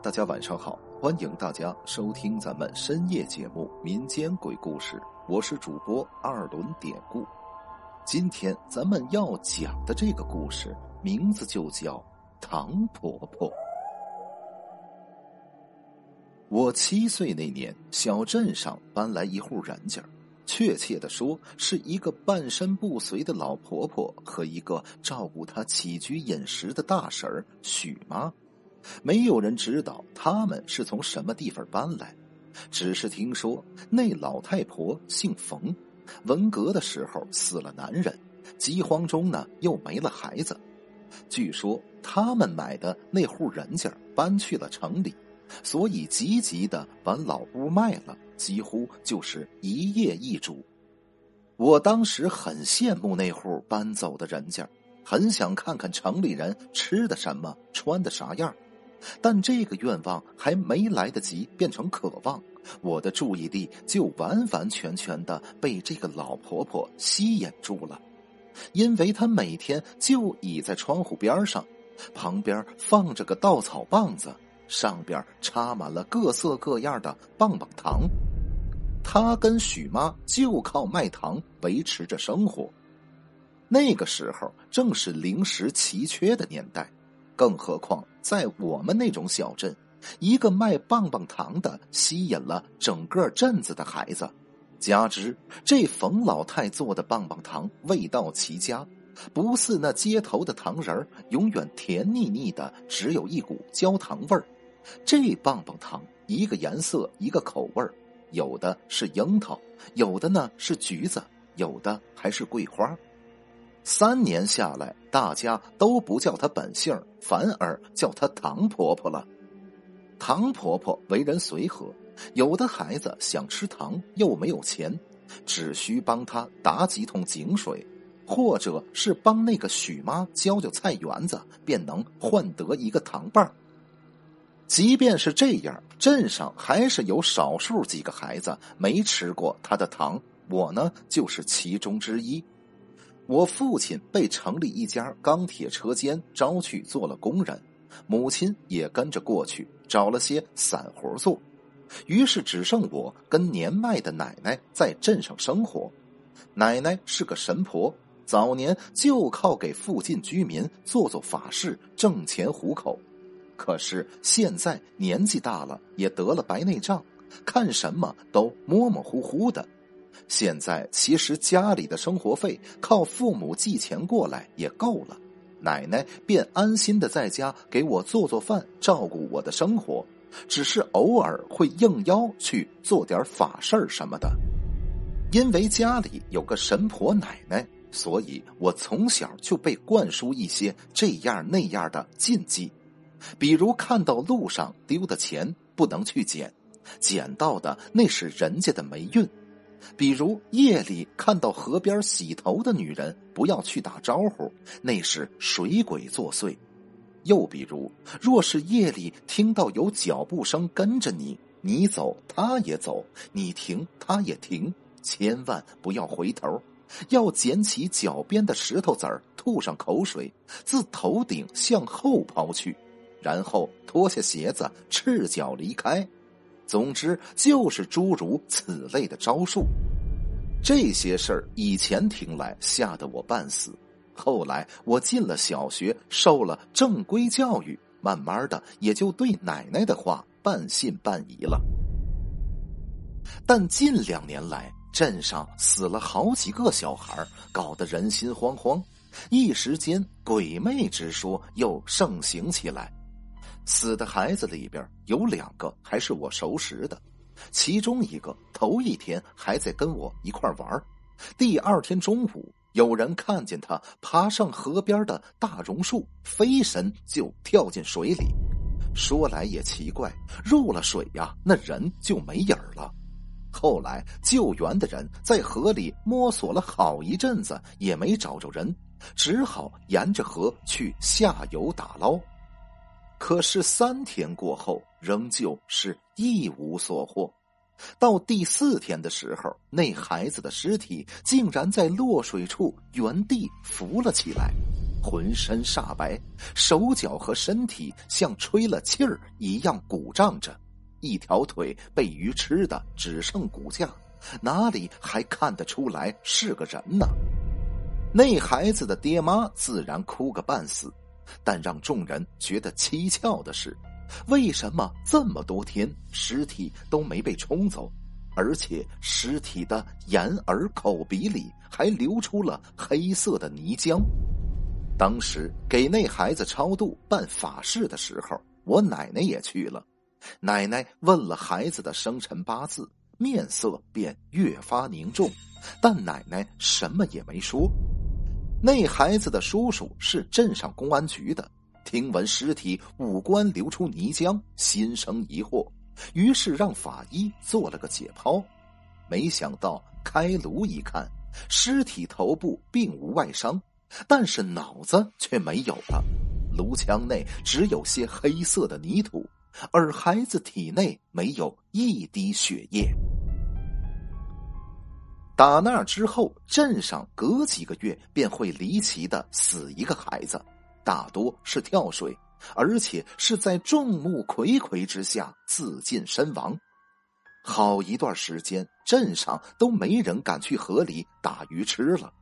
大家晚上好，欢迎大家收听咱们深夜节目《民间鬼故事》，我是主播二轮典故。今天咱们要讲的这个故事名字就叫唐婆婆。我七岁那年，小镇上搬来一户人家，确切的说，是一个半身不遂的老婆婆和一个照顾她起居饮食的大婶儿许妈。没有人知道他们是从什么地方搬来，只是听说那老太婆姓冯，文革的时候死了男人，饥荒中呢又没了孩子。据说他们买的那户人家搬去了城里，所以急急的把老屋卖了，几乎就是一夜一主。我当时很羡慕那户搬走的人家，很想看看城里人吃的什么，穿的啥样。但这个愿望还没来得及变成渴望，我的注意力就完完全全的被这个老婆婆吸引住了，因为她每天就倚在窗户边上，旁边放着个稻草棒子，上边插满了各色各样的棒棒糖。她跟许妈就靠卖糖维持着生活。那个时候正是零食奇缺的年代。更何况，在我们那种小镇，一个卖棒棒糖的吸引了整个镇子的孩子。加之这冯老太做的棒棒糖味道奇佳，不似那街头的糖人永远甜腻腻的，只有一股焦糖味儿。这棒棒糖一个颜色一个口味儿，有的是樱桃，有的呢是橘子，有的还是桂花。三年下来，大家都不叫她本姓，反而叫她唐婆婆了。唐婆婆为人随和，有的孩子想吃糖又没有钱，只需帮她打几桶井水，或者是帮那个许妈浇浇菜园子，便能换得一个糖棒。即便是这样，镇上还是有少数几个孩子没吃过她的糖，我呢就是其中之一。我父亲被城里一家钢铁车间招去做了工人，母亲也跟着过去找了些散活做，于是只剩我跟年迈的奶奶在镇上生活。奶奶是个神婆，早年就靠给附近居民做做法事挣钱糊口，可是现在年纪大了，也得了白内障，看什么都模模糊糊的。现在其实家里的生活费靠父母寄钱过来也够了，奶奶便安心的在家给我做做饭，照顾我的生活，只是偶尔会应邀去做点法事儿什么的。因为家里有个神婆奶奶，所以我从小就被灌输一些这样那样的禁忌，比如看到路上丢的钱不能去捡，捡到的那是人家的霉运。比如夜里看到河边洗头的女人，不要去打招呼，那是水鬼作祟；又比如，若是夜里听到有脚步声跟着你，你走他也走，你停他也停，千万不要回头，要捡起脚边的石头子儿，吐上口水，自头顶向后抛去，然后脱下鞋子，赤脚离开。总之，就是诸如此类的招数。这些事儿以前听来吓得我半死，后来我进了小学，受了正规教育，慢慢的也就对奶奶的话半信半疑了。但近两年来，镇上死了好几个小孩，搞得人心惶惶，一时间鬼魅之说又盛行起来。死的孩子里边有两个还是我熟识的，其中一个头一天还在跟我一块玩，第二天中午有人看见他爬上河边的大榕树，飞身就跳进水里。说来也奇怪，入了水呀，那人就没影了。后来救援的人在河里摸索了好一阵子，也没找着人，只好沿着河去下游打捞。可是三天过后，仍旧是一无所获。到第四天的时候，那孩子的尸体竟然在落水处原地浮了起来，浑身煞白，手脚和身体像吹了气儿一样鼓胀着，一条腿被鱼吃的只剩骨架，哪里还看得出来是个人呢？那孩子的爹妈自然哭个半死，但让众人觉得蹊跷的是，为什么这么多天尸体都没被冲走？而且尸体的眼耳口鼻里还流出了黑色的泥浆。当时给那孩子超度办法事的时候，我奶奶也去了。奶奶问了孩子的生辰八字，面色便越发凝重，但奶奶什么也没说。那孩子的叔叔是镇上公安局的，听闻尸体五官流出泥浆，心生疑惑。于是让法医做了个解剖，没想到开颅一看，尸体头部并无外伤，但是脑子却没有了，颅腔内只有些黑色的泥土，而孩子体内没有一滴血液。打那之后，镇上隔几个月便会离奇的死一个孩子，大多是跳水。而且是在众目睽睽之下自尽身亡，好一段时间镇上都没人敢去河里打鱼吃了。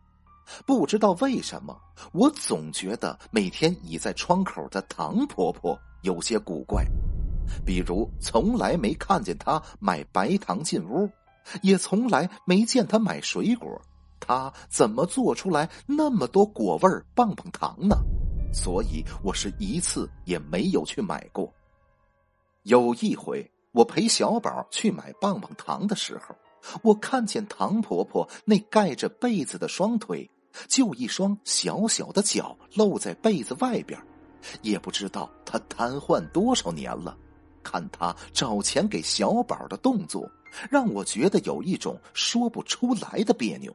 不知道为什么，我总觉得每天倚在窗口的唐婆婆有些古怪，比如从来没看见她买白糖进屋，也从来没见他买水果，他怎么做出来那么多果味棒棒糖呢？所以我是一次也没有去买过。有一回，我陪小宝去买棒棒糖的时候，我看见唐婆婆那盖着被子的双腿，就一双小小的脚露在被子外边，也不知道她瘫痪多少年了。看他找钱给小宝的动作，让我觉得有一种说不出来的别扭。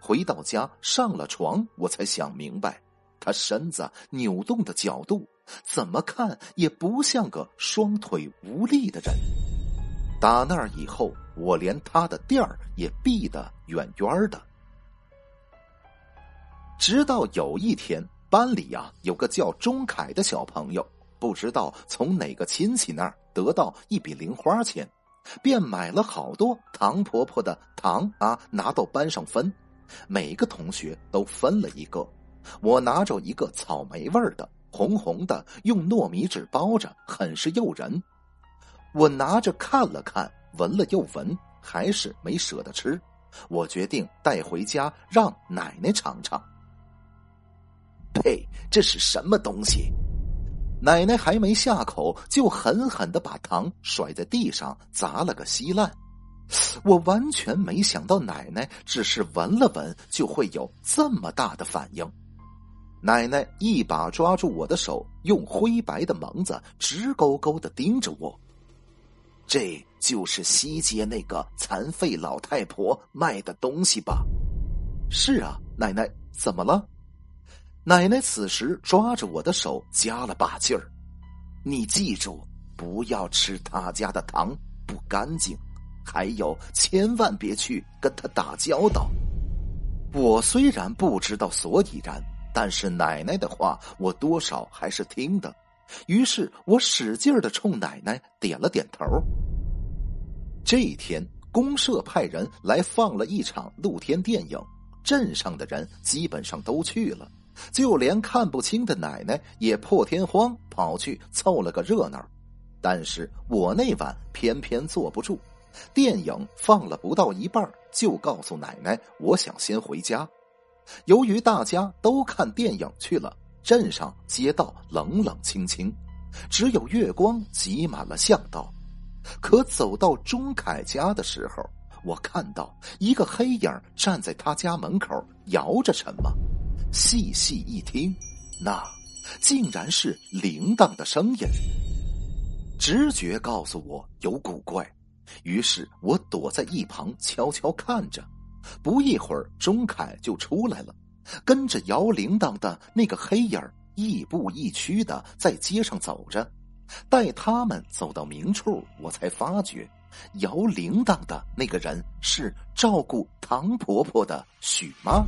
回到家上了床，我才想明白。他身子扭动的角度，怎么看也不像个双腿无力的人。打那以后，我连他的店儿也避得远远的。直到有一天，班里呀有个叫钟凯的小朋友，不知道从哪个亲戚那儿得到一笔零花钱，便买了好多唐婆婆的糖啊，拿到班上分，每个同学都分了一个。我拿着一个草莓味的，红红的，用糯米纸包着，很是诱人。我拿着看了看，闻了又闻，还是没舍得吃。我决定带回家让奶奶尝尝。呸！这是什么东西？奶奶还没下口，就狠狠的把糖甩在地上，砸了个稀烂。我完全没想到，奶奶只是闻了闻，就会有这么大的反应。奶奶一把抓住我的手，用灰白的蒙子直勾勾的盯着我。这就是西街那个残废老太婆卖的东西吧？是啊，奶奶，怎么了？奶奶此时抓着我的手，加了把劲儿。你记住，不要吃他家的糖，不干净。还有，千万别去跟他打交道。我虽然不知道所以然。但是奶奶的话，我多少还是听的。于是我使劲的冲奶奶点了点头。这一天，公社派人来放了一场露天电影，镇上的人基本上都去了，就连看不清的奶奶也破天荒跑去凑了个热闹。但是我那晚偏偏坐不住，电影放了不到一半，就告诉奶奶我想先回家。由于大家都看电影去了，镇上街道冷冷清清，只有月光挤满了巷道。可走到钟凯家的时候，我看到一个黑影站在他家门口，摇着什么。细细一听，那竟然是铃铛的声音。直觉告诉我有古怪，于是我躲在一旁悄悄看着。不一会儿，钟凯就出来了，跟着摇铃铛的那个黑影亦步亦趋的在街上走着。待他们走到明处，我才发觉，摇铃铛的那个人是照顾唐婆婆的许妈。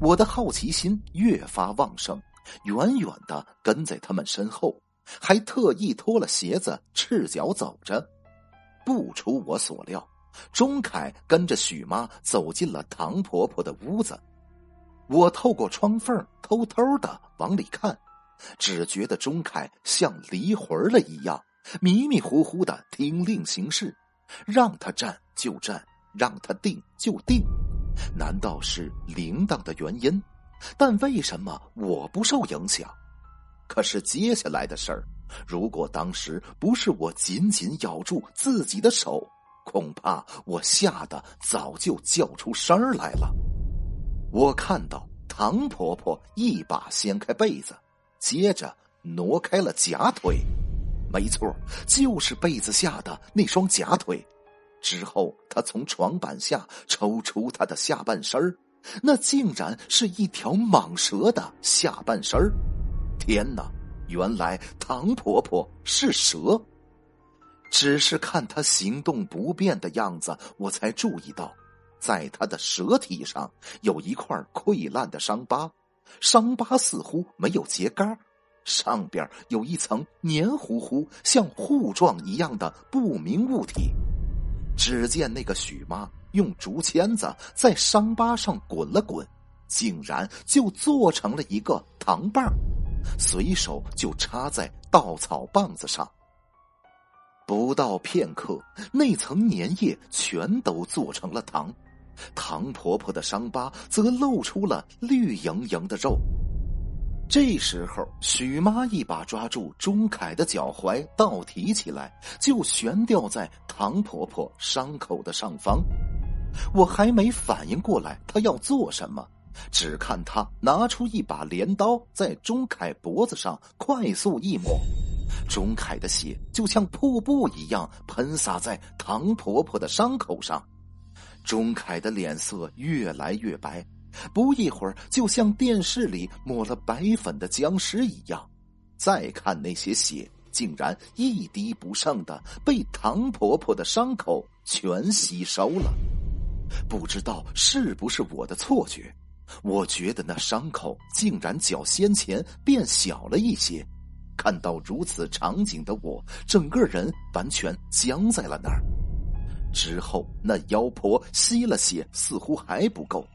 我的好奇心越发旺盛，远远的跟在他们身后，还特意脱了鞋子，赤脚走着。不出我所料，钟凯跟着许妈走进了唐婆婆的屋子。我透过窗缝偷偷的往里看，只觉得钟凯像离魂了一样，迷迷糊糊的听令行事，让他站就站，让他定就定。难道是铃铛的原因？但为什么我不受影响？可是接下来的事儿，如果当时不是我紧紧咬住自己的手，恐怕我吓得早就叫出声来了。我看到唐婆婆一把掀开被子，接着挪开了假腿，没错，就是被子下的那双假腿。之后，他从床板下抽出他的下半身儿。那竟然是一条蟒蛇的下半身天哪！原来唐婆婆是蛇。只是看她行动不便的样子，我才注意到，在她的蛇体上有一块溃烂的伤疤，伤疤似乎没有结痂，上边有一层黏糊糊、像糊状一样的不明物体。只见那个许妈。用竹签子在伤疤上滚了滚，竟然就做成了一个糖棒，随手就插在稻草棒子上。不到片刻，那层粘液全都做成了糖，唐婆婆的伤疤则露出了绿莹莹的肉。这时候，许妈一把抓住钟凯的脚踝，倒提起来，就悬吊在唐婆婆伤口的上方。我还没反应过来，他要做什么，只看他拿出一把镰刀，在钟凯脖子上快速一抹，钟凯的血就像瀑布一样喷洒在唐婆婆的伤口上，钟凯的脸色越来越白，不一会儿就像电视里抹了白粉的僵尸一样。再看那些血，竟然一滴不剩的被唐婆婆的伤口全吸收了。不知道是不是我的错觉，我觉得那伤口竟然较先前变小了一些。看到如此场景的我，整个人完全僵在了那儿。之后，那妖婆吸了血，似乎还不够，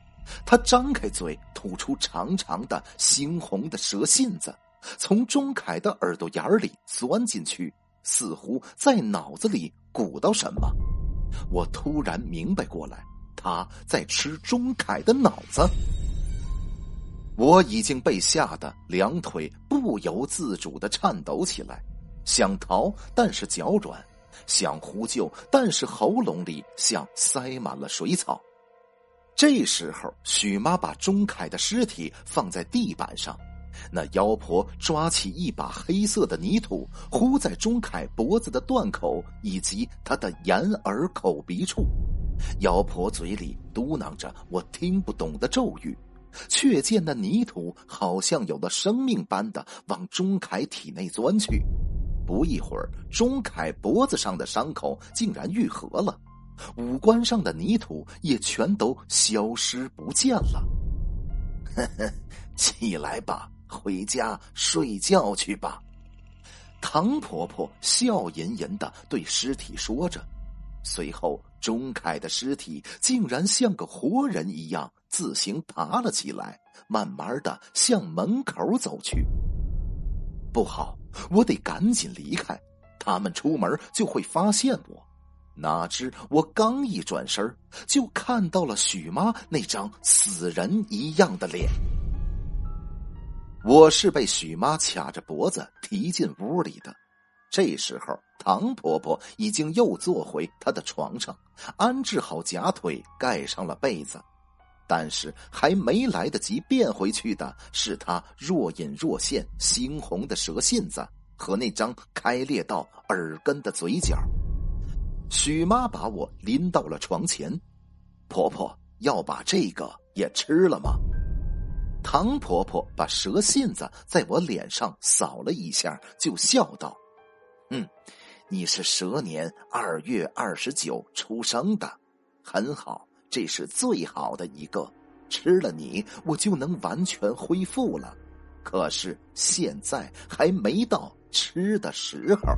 他张开嘴，吐出长长的猩红的蛇信子，从钟凯的耳朵眼里钻进去，似乎在脑子里鼓捣什么。我突然明白过来。他在吃钟凯的脑子，我已经被吓得两腿不由自主的颤抖起来，想逃但是脚软，想呼救但是喉咙里像塞满了水草。这时候，许妈把钟凯的尸体放在地板上，那妖婆抓起一把黑色的泥土，糊在钟凯脖子的断口以及他的眼耳口鼻处。妖婆嘴里嘟囔着我听不懂的咒语，却见那泥土好像有了生命般的往钟凯体内钻去。不一会儿，钟凯脖子上的伤口竟然愈合了，五官上的泥土也全都消失不见了。呵呵，起来吧，回家睡觉去吧。唐婆婆笑吟吟的对尸体说着。随后，钟凯的尸体竟然像个活人一样自行爬了起来，慢慢的向门口走去。不好，我得赶紧离开，他们出门就会发现我。哪知我刚一转身，就看到了许妈那张死人一样的脸。我是被许妈卡着脖子提进屋里的。这时候，唐婆婆已经又坐回她的床上，安置好假腿，盖上了被子。但是还没来得及变回去的，是她若隐若现、猩红的蛇信子和那张开裂到耳根的嘴角。许妈把我拎到了床前，婆婆要把这个也吃了吗？唐婆婆把蛇信子在我脸上扫了一下，就笑道。嗯，你是蛇年二月二十九出生的，很好，这是最好的一个。吃了你，我就能完全恢复了。可是现在还没到吃的时候。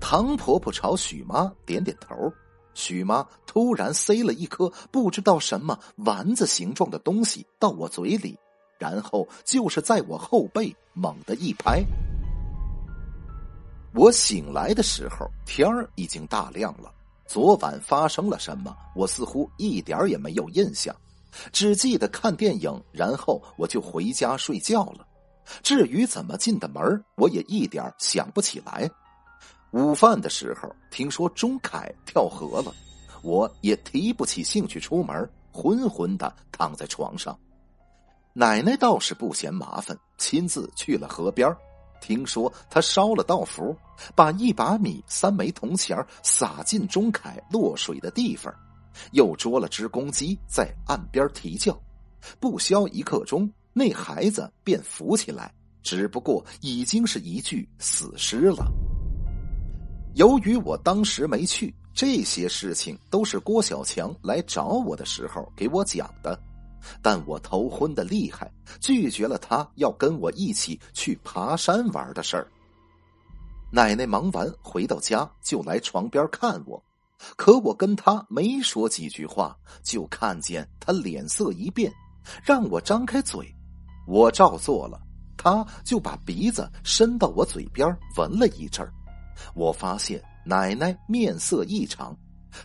唐婆婆朝许妈点点头，许妈突然塞了一颗不知道什么丸子形状的东西到我嘴里，然后就是在我后背猛地一拍。我醒来的时候，天儿已经大亮了。昨晚发生了什么，我似乎一点也没有印象，只记得看电影，然后我就回家睡觉了。至于怎么进的门，我也一点想不起来。午饭的时候，听说钟凯跳河了，我也提不起兴趣出门，昏昏的躺在床上。奶奶倒是不嫌麻烦，亲自去了河边。听说他烧了道符，把一把米、三枚铜钱撒进钟凯落水的地方，又捉了只公鸡在岸边啼叫。不消一刻钟，那孩子便浮起来，只不过已经是一具死尸了。由于我当时没去，这些事情都是郭小强来找我的时候给我讲的。但我头昏的厉害，拒绝了他要跟我一起去爬山玩的事儿。奶奶忙完回到家，就来床边看我，可我跟他没说几句话，就看见他脸色一变，让我张开嘴，我照做了，他就把鼻子伸到我嘴边闻了一阵儿。我发现奶奶面色异常，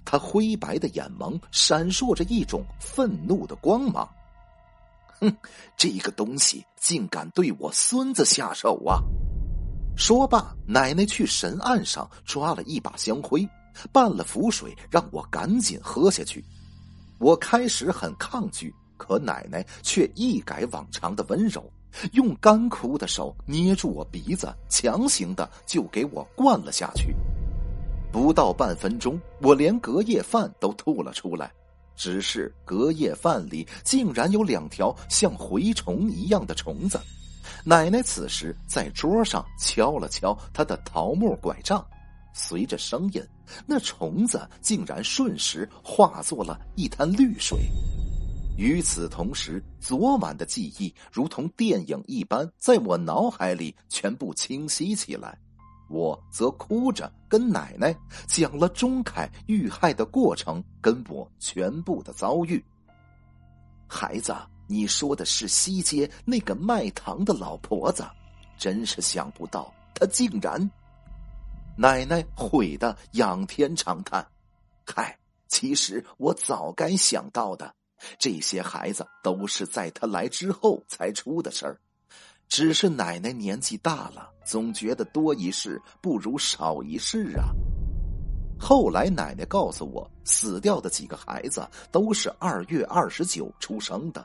她灰白的眼眸闪烁着一种愤怒的光芒。哼，这个东西竟敢对我孙子下手啊！说罢，奶奶去神案上抓了一把香灰，拌了符水，让我赶紧喝下去。我开始很抗拒，可奶奶却一改往常的温柔。用干枯的手捏住我鼻子，强行的就给我灌了下去。不到半分钟，我连隔夜饭都吐了出来。只是隔夜饭里竟然有两条像蛔虫一样的虫子。奶奶此时在桌上敲了敲她的桃木拐杖，随着声音，那虫子竟然瞬时化作了一滩绿水。与此同时，昨晚的记忆如同电影一般，在我脑海里全部清晰起来。我则哭着跟奶奶讲了钟凯遇害的过程，跟我全部的遭遇。孩子，你说的是西街那个卖糖的老婆子，真是想不到，她竟然……奶奶悔得仰天长叹：“嗨，其实我早该想到的。”这些孩子都是在他来之后才出的事儿，只是奶奶年纪大了，总觉得多一事不如少一事啊。后来奶奶告诉我，死掉的几个孩子都是二月二十九出生的，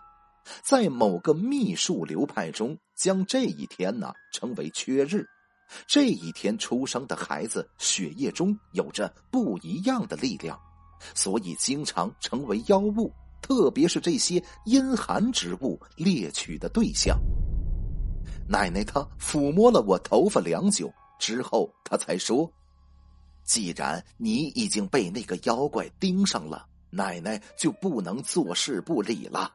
在某个秘术流派中，将这一天呢称为缺日。这一天出生的孩子血液中有着不一样的力量，所以经常成为妖物。特别是这些阴寒之物猎取的对象。奶奶她抚摸了我头发良久之后，她才说：“既然你已经被那个妖怪盯上了，奶奶就不能坐视不理了。”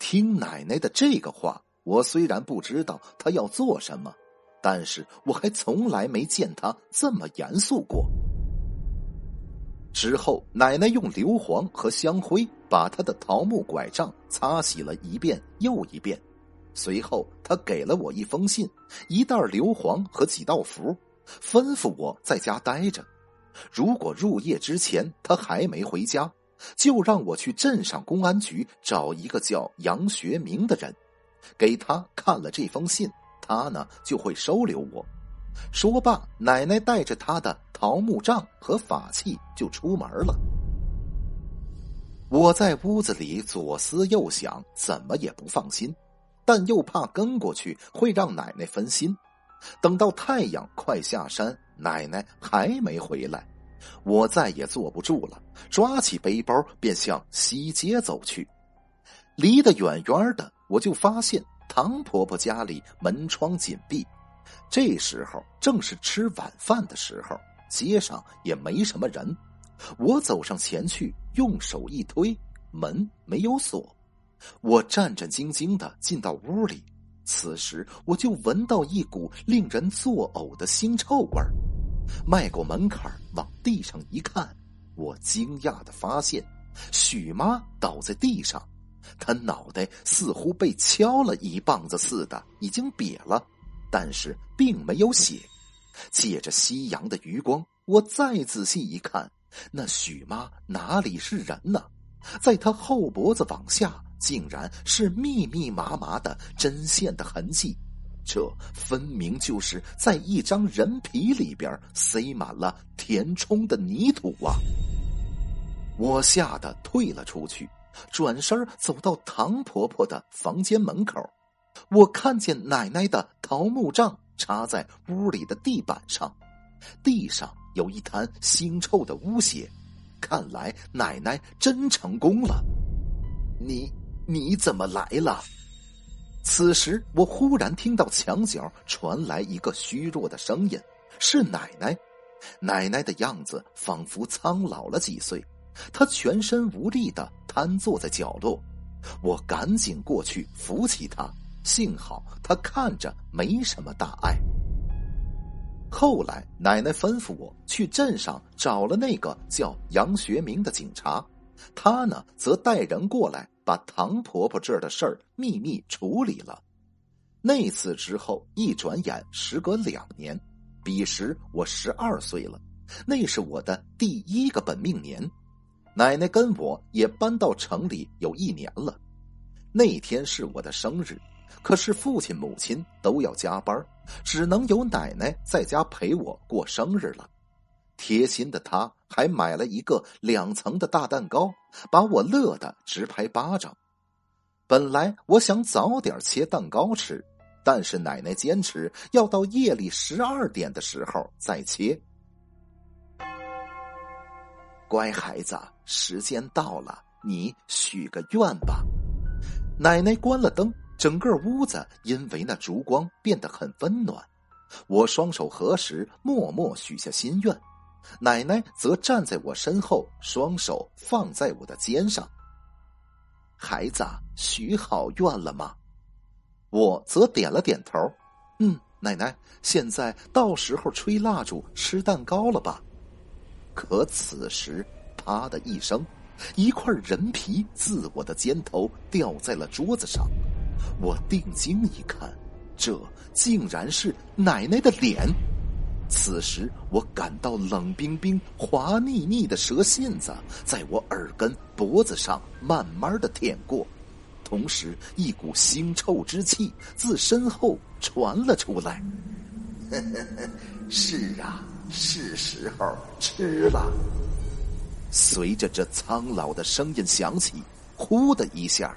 听奶奶的这个话，我虽然不知道她要做什么，但是我还从来没见她这么严肃过。之后，奶奶用硫磺和香灰把他的桃木拐杖擦洗了一遍又一遍。随后，他给了我一封信、一袋硫磺和几道符，吩咐我在家待着。如果入夜之前他还没回家，就让我去镇上公安局找一个叫杨学明的人，给他看了这封信，他呢就会收留我。说罢，奶奶带着他的桃木杖和法器就出门了。我在屋子里左思右想，怎么也不放心，但又怕跟过去会让奶奶分心。等到太阳快下山，奶奶还没回来，我再也坐不住了，抓起背包便向西街走去。离得远远的，我就发现唐婆婆家里门窗紧闭。这时候正是吃晚饭的时候，街上也没什么人。我走上前去，用手一推，门没有锁。我战战兢兢的进到屋里，此时我就闻到一股令人作呕的腥臭味儿。迈过门槛往地上一看，我惊讶的发现，许妈倒在地上，她脑袋似乎被敲了一棒子似的，已经瘪了，但是并没有血。借着夕阳的余光，我再仔细一看，那许妈哪里是人呢？在她后脖子往下，竟然是密密麻麻的针线的痕迹。这分明就是在一张人皮里边塞满了填充的泥土啊！我吓得退了出去，转身走到唐婆婆的房间门口。我看见奶奶的桃木杖插在屋里的地板上，地上有一滩腥臭的污血，看来奶奶真成功了。你你怎么来了？此时，我忽然听到墙角传来一个虚弱的声音，是奶奶。奶奶的样子仿佛苍老了几岁，她全身无力的瘫坐在角落。我赶紧过去扶起她，幸好她看着没什么大碍。后来，奶奶吩咐我去镇上找了那个叫杨学明的警察，他呢则带人过来。把唐婆婆这儿的事儿秘密处理了。那次之后，一转眼时隔两年，彼时我十二岁了，那是我的第一个本命年。奶奶跟我也搬到城里有一年了。那天是我的生日，可是父亲母亲都要加班，只能由奶奶在家陪我过生日了。贴心的他还买了一个两层的大蛋糕，把我乐得直拍巴掌。本来我想早点切蛋糕吃，但是奶奶坚持要到夜里十二点的时候再切。乖孩子，时间到了，你许个愿吧。奶奶关了灯，整个屋子因为那烛光变得很温暖。我双手合十，默默许下心愿。奶奶则站在我身后，双手放在我的肩上。孩子，许好愿了吗？我则点了点头。嗯，奶奶，现在到时候吹蜡烛、吃蛋糕了吧？可此时，啪的一声，一块人皮自我的肩头掉在了桌子上。我定睛一看，这竟然是奶奶的脸。此时，我感到冷冰冰、滑腻腻的蛇信子在我耳根、脖子上慢慢的舔过，同时一股腥臭之气自身后传了出来。是啊，是时候吃了。随着这苍老的声音响起，呼的一下，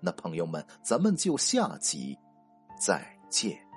那朋友们，咱们就下集再见。